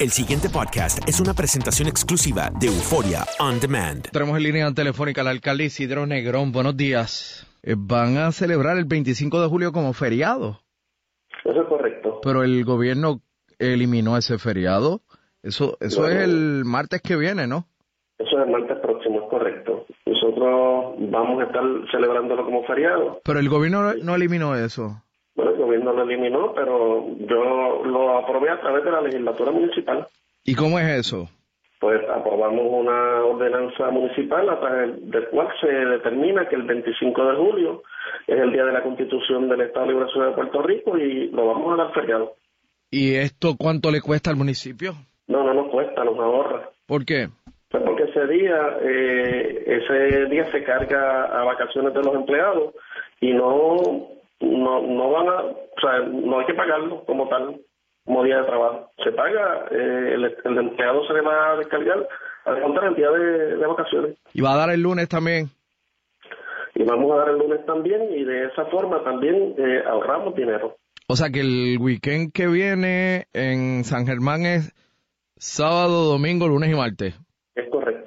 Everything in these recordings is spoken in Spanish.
El siguiente podcast es una presentación exclusiva de Euforia On Demand. Tenemos en línea telefónica al alcalde Isidro Negrón. Buenos días. Eh, Van a celebrar el 25 de julio como feriado, Eso es correcto. pero el gobierno eliminó ese feriado. Eso, eso es el martes que viene, ¿no? Eso es el martes próximo, es correcto. Nosotros vamos a estar celebrándolo como feriado. Pero el gobierno no eliminó eso. Gobierno lo eliminó, pero yo lo aprobé a través de la legislatura municipal. ¿Y cómo es eso? Pues aprobamos una ordenanza municipal a través del cual se determina que el 25 de julio es el día de la constitución del Estado Libre Asociado de Puerto Rico y lo vamos a dar feriado. ¿Y esto cuánto le cuesta al municipio? No, no nos cuesta, nos ahorra. ¿Por qué? Pues porque ese día, eh, ese día se carga a vacaciones de los empleados y no, no, no van a, o sea, no hay que pagarlo como tal, como día de trabajo. Se paga, eh, el, el empleado se le va a descargar, a descontar el día de, de vacaciones. ¿Y va a dar el lunes también? Y vamos a dar el lunes también y de esa forma también eh, ahorramos dinero. O sea que el weekend que viene en San Germán es sábado, domingo, lunes y martes. Es correcto,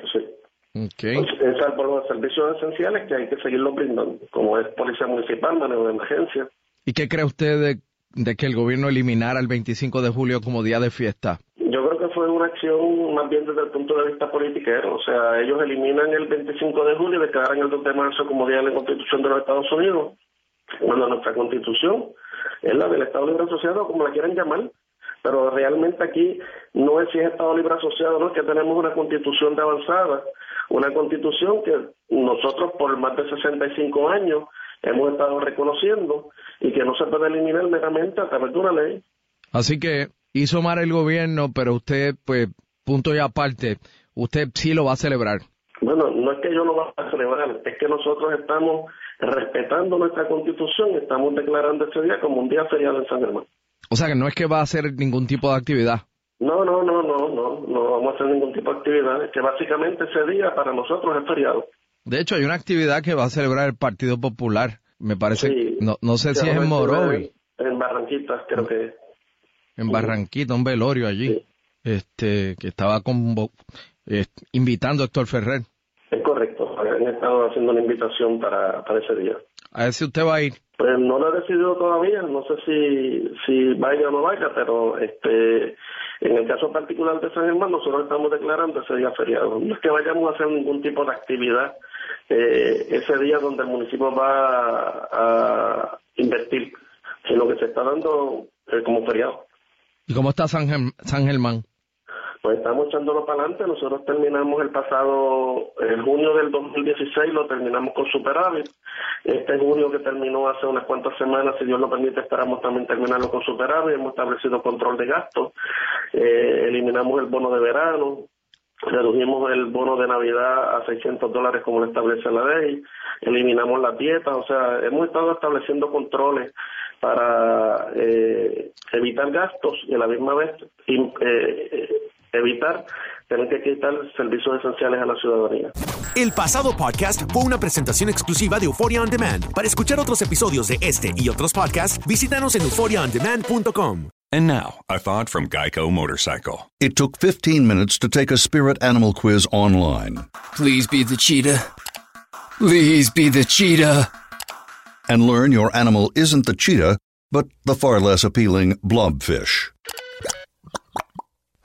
sí. Ok. Pues, salvo los servicios esenciales que hay que seguirlos brindando, como es policía municipal, manejo de emergencia. ¿Y qué cree usted de, de que el gobierno eliminara el 25 de julio como día de fiesta? Yo creo que fue una acción más bien desde el punto de vista politiquero. O sea, ellos eliminan el 25 de julio y declaran el 2 de marzo como día de la Constitución de los Estados Unidos, cuando nuestra Constitución es la del Estado Libre Asociado, como la quieran llamar. Pero realmente aquí no es si es Estado Libre Asociado, no es que tenemos una Constitución de avanzada, una Constitución que nosotros por más de 65 años hemos estado reconociendo y que no se puede eliminar meramente a través de una ley. Así que hizo mal el gobierno, pero usted, pues, punto y aparte, usted sí lo va a celebrar. Bueno, no es que yo lo vaya a celebrar, es que nosotros estamos respetando nuestra constitución, estamos declarando este día como un día feriado en San Germán. O sea que no es que va a hacer ningún tipo de actividad. No, no, no, no, no, no vamos a hacer ningún tipo de actividad, es que básicamente ese día para nosotros es feriado. De hecho, hay una actividad que va a celebrar el Partido Popular. Me parece, Sí. no, no sé si es en Morovi, En Barranquitas, creo que es. en Barranquita, un velorio allí, este, que estaba eh, invitando a Héctor Ferrer. Es correcto, han estado haciendo una invitación para, para ese día. A ver si usted va a ir. Pues no lo he decidido todavía, no sé si, si vaya o no vaya, pero este en el caso particular de San Germán nosotros estamos declarando ese día feriado. No es que vayamos a hacer ningún tipo de actividad eh, ese día donde el municipio va a, invertir, sino que se está dando eh, como feriado. ¿Y cómo está San, Germ- San Germán? Pues estamos echándolo para adelante. Nosotros terminamos el pasado, el junio del 2016, lo terminamos con superávit. Este junio que terminó hace unas cuantas semanas, si Dios lo permite, esperamos también terminarlo con superávit. Hemos establecido control de gastos, eh, eliminamos el bono de verano, redujimos el bono de Navidad a 600 dólares como lo establece la ley, eliminamos las dietas, o sea, hemos estado estableciendo controles para eh, evitar gastos y a la misma vez eh, evitar tener que quitar servicios esenciales a la ciudadanía. El pasado podcast fue una presentación exclusiva de Euphoria On Demand. Para escuchar otros episodios de este y otros podcasts, visítanos en euphoriaondemand.com. And now, a thought from Geico Motorcycle. It took 15 minutes to take a spirit animal quiz online Please be the cheetah. Please be the cheetah. and learn your animal isn't the cheetah, but the far less appealing blobfish.